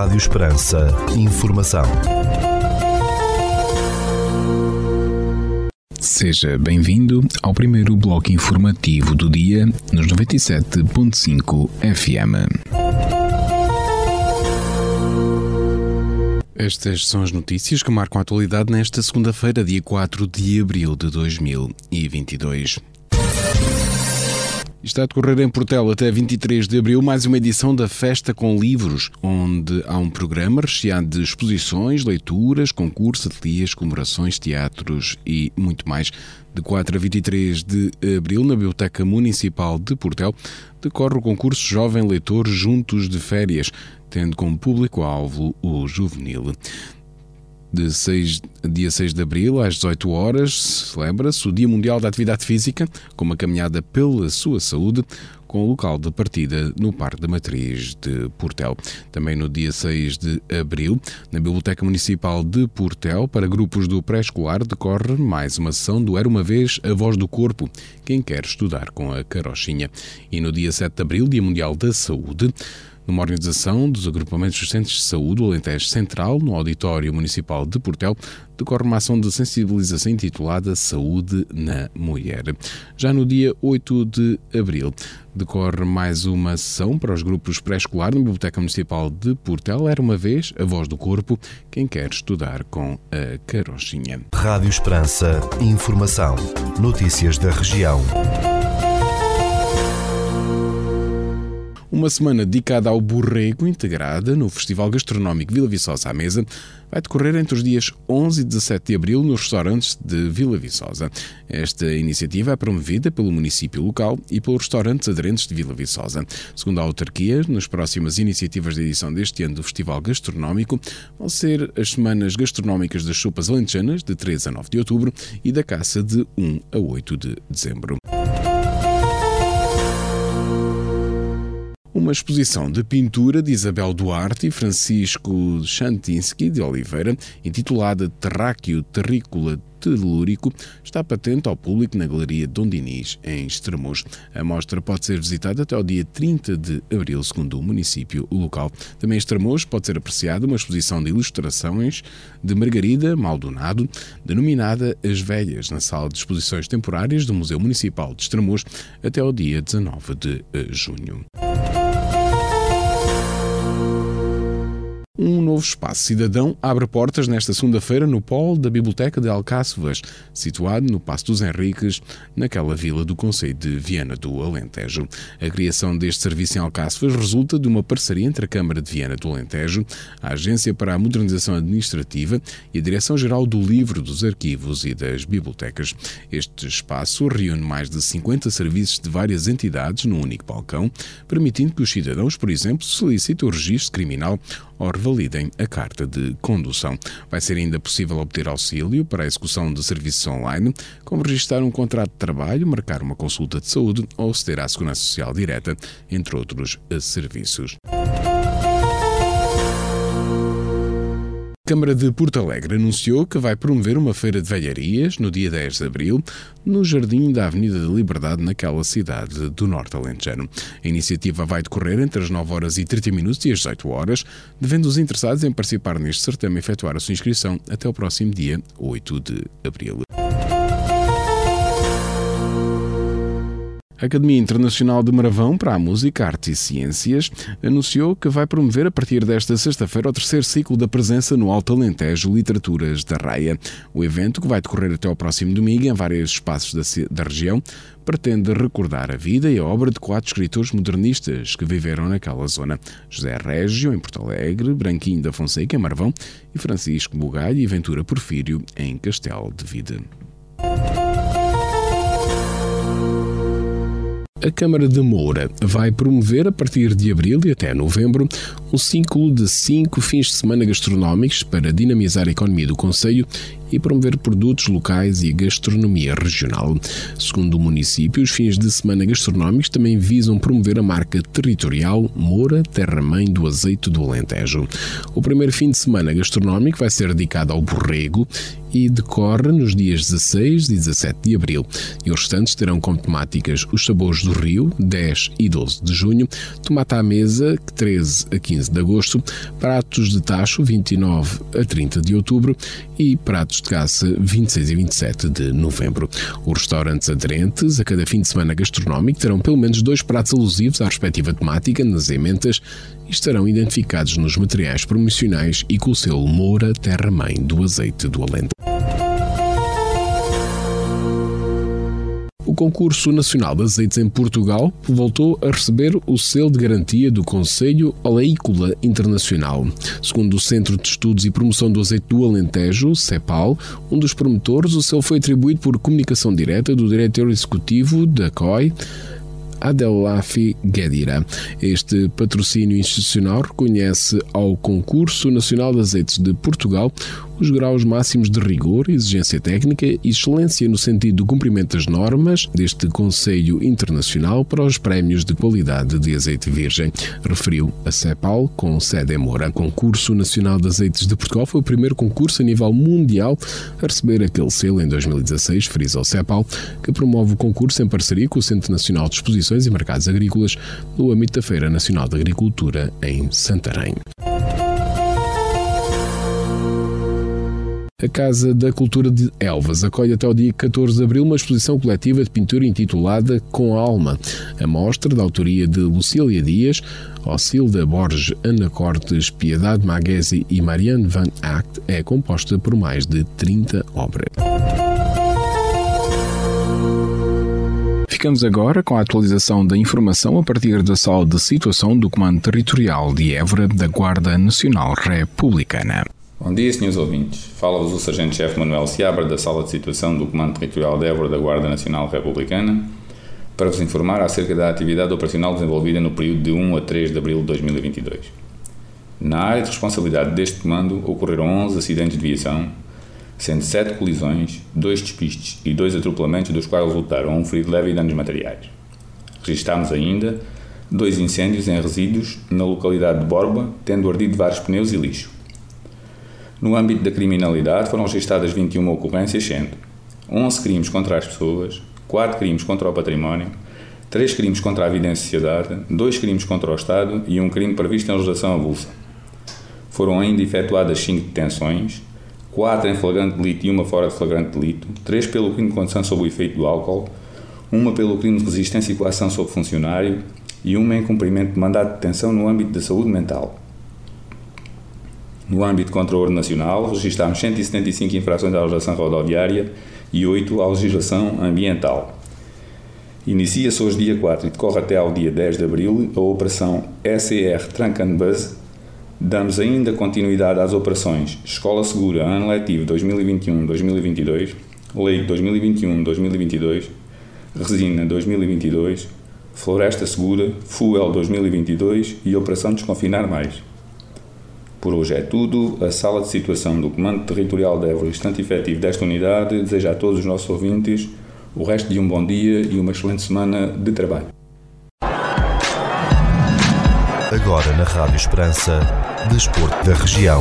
Rádio Esperança. Informação. Seja bem-vindo ao primeiro bloco informativo do dia nos 97.5 FM. Estas são as notícias que marcam a atualidade nesta segunda-feira, dia 4 de abril de 2022. Está a decorrer em Portela até 23 de abril mais uma edição da Festa com Livros, onde há um programa recheado de exposições, leituras, concursos, ateliês, comemorações, teatros e muito mais. De 4 a 23 de abril, na Biblioteca Municipal de Portel, decorre o concurso Jovem Leitor Juntos de Férias, tendo como público-alvo o juvenil de 6, dia 6 de abril, às 18 horas, celebra-se o Dia Mundial da Atividade Física, com uma caminhada pela sua saúde, com o local de partida no Parque da Matriz de Portel. Também no dia 6 de abril, na Biblioteca Municipal de Portel, para grupos do pré-escolar, decorre mais uma sessão do Era uma Vez a Voz do Corpo, quem quer estudar com a carochinha. E no dia 7 de abril, Dia Mundial da Saúde, numa organização dos agrupamentos dos centros de saúde do Alentejo Central, no Auditório Municipal de Portel, decorre uma ação de sensibilização intitulada Saúde na Mulher. Já no dia 8 de abril, decorre mais uma sessão para os grupos pré-escolar na Biblioteca Municipal de Portel. Era uma vez a voz do corpo, quem quer estudar com a carochinha. Rádio Esperança, informação, notícias da região. Uma semana dedicada ao borrego, integrada no Festival Gastronómico Vila Viçosa à Mesa, vai decorrer entre os dias 11 e 17 de abril nos restaurantes de Vila Viçosa. Esta iniciativa é promovida pelo município local e pelos restaurantes aderentes de Vila Viçosa. Segundo a autarquia, nas próximas iniciativas de edição deste ano do Festival Gastronómico vão ser as semanas gastronómicas das sopas alentejanas, de 3 a 9 de outubro, e da caça, de 1 a 8 de dezembro. Uma exposição de pintura de Isabel Duarte e Francisco Chantinsky de Oliveira, intitulada Terráqueo Terrícola telúrico, está patente ao público na Galeria Dom Dinis, em Estremoz. A mostra pode ser visitada até ao dia 30 de abril, segundo o município local. Também em Estremoz pode ser apreciada uma exposição de ilustrações de Margarida Maldonado, denominada As Velhas, na sala de exposições temporárias do Museu Municipal de Estremoz, até ao dia 19 de junho. Um novo espaço cidadão abre portas nesta segunda-feira no polo da Biblioteca de Alcáçovas, situado no Passo dos Henriques, naquela vila do Conselho de Viana do Alentejo. A criação deste serviço em Alcáçovas resulta de uma parceria entre a Câmara de Viana do Alentejo, a Agência para a Modernização Administrativa e a Direção-Geral do Livro, dos Arquivos e das Bibliotecas. Este espaço reúne mais de 50 serviços de várias entidades num único balcão, permitindo que os cidadãos, por exemplo, solicitem o registro criminal ou revalidem a carta de condução. Vai ser ainda possível obter auxílio para a execução de serviços online, como registrar um contrato de trabalho, marcar uma consulta de saúde ou aceder à Segurança Social Direta, entre outros serviços. Câmara de Porto Alegre anunciou que vai promover uma feira de velharias no dia 10 de abril, no jardim da Avenida da Liberdade, naquela cidade do Norte Alentejano. A iniciativa vai decorrer entre as 9 horas e 30 minutos e as 18 horas, devendo os interessados em participar neste certame efetuar a sua inscrição até o próximo dia 8 de abril. A Academia Internacional de Maravão para a Música, Artes e Ciências anunciou que vai promover a partir desta sexta-feira o terceiro ciclo da presença no Alto Alentejo Literaturas da Raia. O evento, que vai decorrer até ao próximo domingo em vários espaços da, da região, pretende recordar a vida e a obra de quatro escritores modernistas que viveram naquela zona: José Régio, em Porto Alegre, Branquinho da Fonseca, em Marvão, e Francisco Bugalho e Ventura Porfírio, em Castelo de Vida. A Câmara de Moura vai promover, a partir de abril e até novembro, um ciclo de cinco fins de semana gastronómicos para dinamizar a economia do Conselho e promover produtos locais e gastronomia regional. Segundo o município, os fins de semana gastronómicos também visam promover a marca territorial Moura Terra-Mãe do Azeite do Alentejo. O primeiro fim de semana gastronómico vai ser dedicado ao borrego e decorre nos dias 16 e 17 de abril. E os restantes terão como temáticas os sabores do Rio, 10 e 12 de junho, tomate à mesa, 13 a 15 de agosto, pratos de tacho, 29 a 30 de outubro e pratos de caça, 26 e 27 de novembro. Os restaurantes aderentes a cada fim de semana gastronómico terão pelo menos dois pratos alusivos à respectiva temática nas ementas estarão identificados nos materiais promocionais e com o selo Moura Terra Mãe do Azeite do Alento. O concurso nacional de azeites em Portugal voltou a receber o selo de garantia do Conselho Oleícola Internacional. Segundo o Centro de Estudos e Promoção do Azeite do Alentejo, CEPAL, um dos promotores, o selo foi atribuído por comunicação direta do diretor executivo da COI, Adelafi Guedira. Este patrocínio institucional reconhece ao Concurso Nacional de Azeites de Portugal os graus máximos de rigor, exigência técnica e excelência no sentido do cumprimento das normas deste Conselho Internacional para os prémios de qualidade de azeite virgem, referiu a CEPAL com sede em Moura. O Concurso Nacional de Azeites de Portugal foi o primeiro concurso a nível mundial a receber aquele selo em 2016, frisa o CEPAL, que promove o concurso em parceria com o Centro Nacional de Exposições e Mercados Agrícolas no âmbito da Feira Nacional de Agricultura em Santarém. A Casa da Cultura de Elvas acolhe até o dia 14 de abril uma exposição coletiva de pintura intitulada Com a Alma. A mostra, da autoria de Lucília Dias, Ocilda Borges, Ana Cortes, Piedade Maguesi e Marianne Van Act, é composta por mais de 30 obras. Ficamos agora com a atualização da informação a partir da sala de situação do Comando Territorial de Évora da Guarda Nacional Republicana. Bom dia, senhores ouvintes. Fala-vos o Sargento-Chefe Manuel Seabra da Sala de Situação do Comando Territorial de Évora da Guarda Nacional Republicana para vos informar acerca da atividade operacional desenvolvida no período de 1 a 3 de abril de 2022. Na área de responsabilidade deste comando ocorreram 11 acidentes de viação, sendo 7 colisões, 2 despistes e 2 atropelamentos, dos quais resultaram um ferido leve e danos materiais. Registámos ainda dois incêndios em resíduos na localidade de Borba, tendo ardido vários pneus e lixo. No âmbito da criminalidade foram registradas 21 ocorrências, sendo 11 crimes contra as pessoas, 4 crimes contra o património, 3 crimes contra a vida em sociedade, 2 crimes contra o Estado e um crime previsto em legislação avulsa. Foram ainda efetuadas 5 detenções, 4 em flagrante delito e uma fora de flagrante delito, 3 pelo crime de condução sob o efeito do álcool, uma pelo crime de resistência e coação sobre funcionário e uma em cumprimento de mandado de detenção no âmbito da saúde mental. No âmbito o ordem nacional, registámos 175 infrações à legislação rodoviária e 8 à legislação ambiental. Inicia-se hoje, dia 4, e decorre até ao dia 10 de abril, a Operação SER Trunk and. Damos ainda continuidade às operações Escola Segura, Ano Letivo 2021-2022, Lei 2021-2022, Resina 2022, Floresta Segura, Fuel 2022 e Operação Desconfinar Mais. Por hoje é tudo. A sala de situação do Comando Territorial de Évora, instante efetivo desta unidade, deseja a todos os nossos ouvintes o resto de um bom dia e uma excelente semana de trabalho. Agora na Rádio Esperança, Desporto da Região.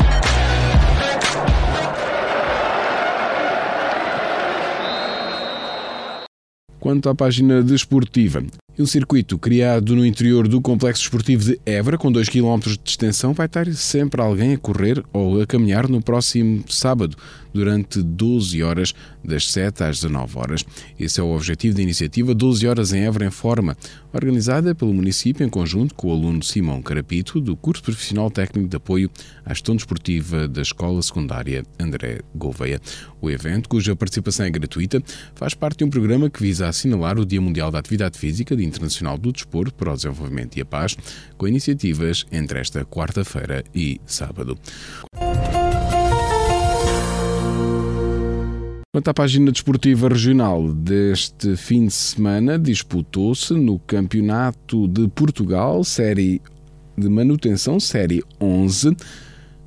Quanto à página desportiva, um circuito criado no interior do Complexo Esportivo de Évora, com 2 km de extensão, vai estar sempre alguém a correr ou a caminhar no próximo sábado, durante 12 horas, das 7 às 19 horas. Esse é o objetivo da iniciativa 12 Horas em Évora em Forma, organizada pelo município em conjunto com o aluno Simão Carapito, do curso profissional técnico de apoio à gestão desportiva da Escola Secundária André Gouveia. O evento, cuja participação é gratuita, faz parte de um programa que visa assinalar o Dia Mundial da Atividade Física de Internacional do Desporto para o Desenvolvimento e a Paz, com iniciativas entre esta quarta-feira e sábado. Quanto à página desportiva regional deste fim de semana, disputou-se no Campeonato de Portugal, série de manutenção, série 11.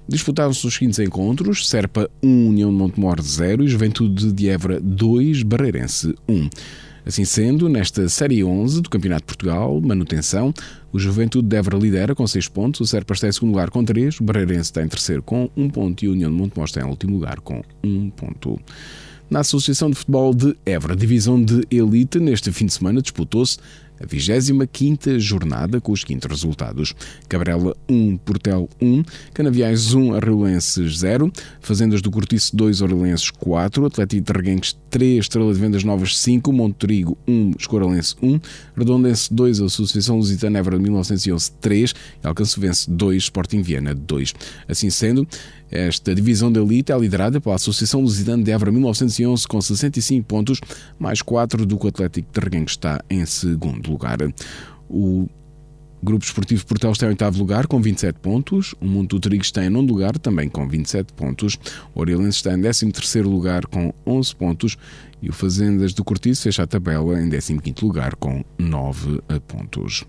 Disputaram-se os seguintes encontros: Serpa 1, União de Montemor 0 e Juventude de Évora 2, Barreirense 1. Assim sendo, nesta Série 11 do Campeonato de Portugal, manutenção, o Juventude de Évora lidera com 6 pontos, o Serpa está em segundo lugar com 3, o Barreirense está em terceiro com 1 ponto e o União de Montemor está em último lugar com 1 ponto. Na Associação de Futebol de Évora, divisão de elite, neste fim de semana disputou-se a 25 jornada com os seguintes resultados: Cabrela 1, Portel 1, Canaviais 1, Arreulenses 0, Fazendas do Cortiço 2, Orlenses 4, Atlético de Reguenques 3, Estrela de Vendas Novas 5, Monterigo 1, Escoralense 1, Redondense 2, Associação Lusitana Évora de 1911 3 e Alcançovense 2, Sporting Viana 2. Assim sendo, esta divisão da elite é liderada pela Associação Lusitana de Évora 1911 com 65 pontos, mais 4 do que o Atlético de Reguengue está em segundo lugar. O Grupo Esportivo Portel está em oitavo lugar com 27 pontos. O Mundo do Trigo está em nono lugar também com 27 pontos. O Orielense está em décimo terceiro lugar com 11 pontos. E o Fazendas do Cortiço fecha a tabela em 15 lugar com 9 pontos.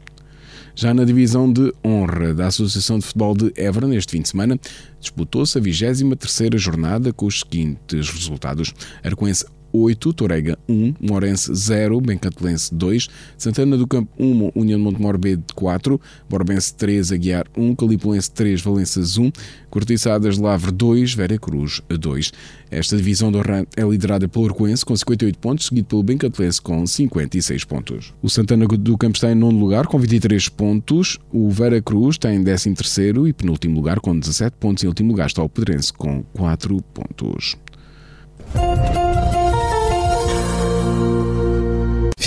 Já na divisão de honra da Associação de Futebol de Évora, neste fim de semana, disputou-se a 23ª jornada com os seguintes resultados. Arcoense 8, Torega 1, Morense 0, Bencatelense 2, Santana do Campo 1, União de Montemor B 4, Borbense 3, Aguiar 1, Calipulense 3, Valenças 1, Cortiçadas Lavre 2, Vera Cruz 2. Esta divisão do RAM é liderada pelo Arcoense com 58 pontos, seguido pelo Bencatelense com 56 pontos. O Santana do Campo está em nono lugar com 23 pontos, o Vera Cruz está em 13 terceiro e penúltimo lugar com 17 pontos, em último lugar está o Pedrense com 4 pontos.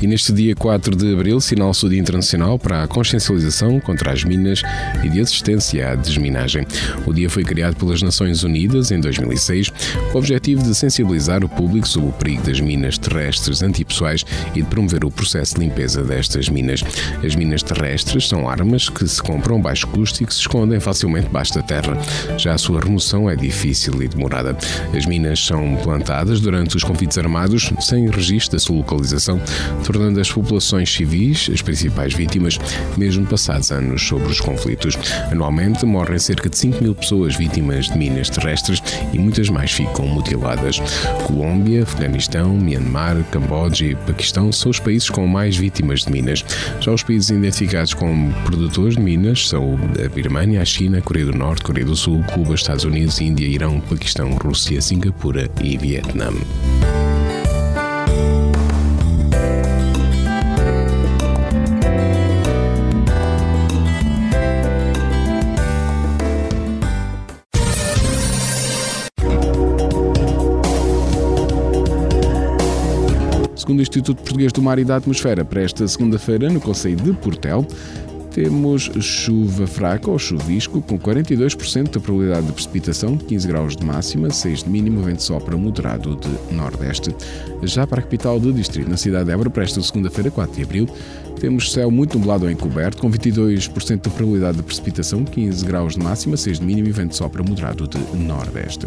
E neste dia 4 de abril sinala-se o Dia Internacional para a Consciencialização contra as Minas e de Assistência à Desminagem. O dia foi criado pelas Nações Unidas em 2006 com o objetivo de sensibilizar o público sobre o perigo das minas terrestres antipessoais e de promover o processo de limpeza destas minas. As minas terrestres são armas que se compram a baixo custo e que se escondem facilmente debaixo da terra. Já a sua remoção é difícil e demorada. As minas são plantadas durante os conflitos armados sem registro da sua localização tornando as populações civis as principais vítimas, mesmo passados anos sobre os conflitos. Anualmente morrem cerca de 5 mil pessoas vítimas de minas terrestres e muitas mais ficam mutiladas. Colômbia, Afeganistão, Myanmar, Camboja e Paquistão são os países com mais vítimas de minas. Já os países identificados como produtores de minas são a Birmânia, a China, a Coreia do Norte, Coreia do Sul, Cuba, Estados Unidos, Índia, Irão, Paquistão, Rússia, Singapura e Vietnã. Segundo o Instituto Português do Mar e da Atmosfera, para esta segunda-feira, no Conselho de Portel, temos chuva fraca ou chuvisco, com 42% de probabilidade de precipitação, 15 graus de máxima, 6 de mínimo, vento sopra moderado de nordeste. Já para a capital do distrito, na cidade de Évora, para esta segunda-feira, 4 de abril, temos céu muito nublado ou encoberto, com 22% de probabilidade de precipitação, 15 graus de máxima, 6 de mínimo e vento sopra moderado de nordeste.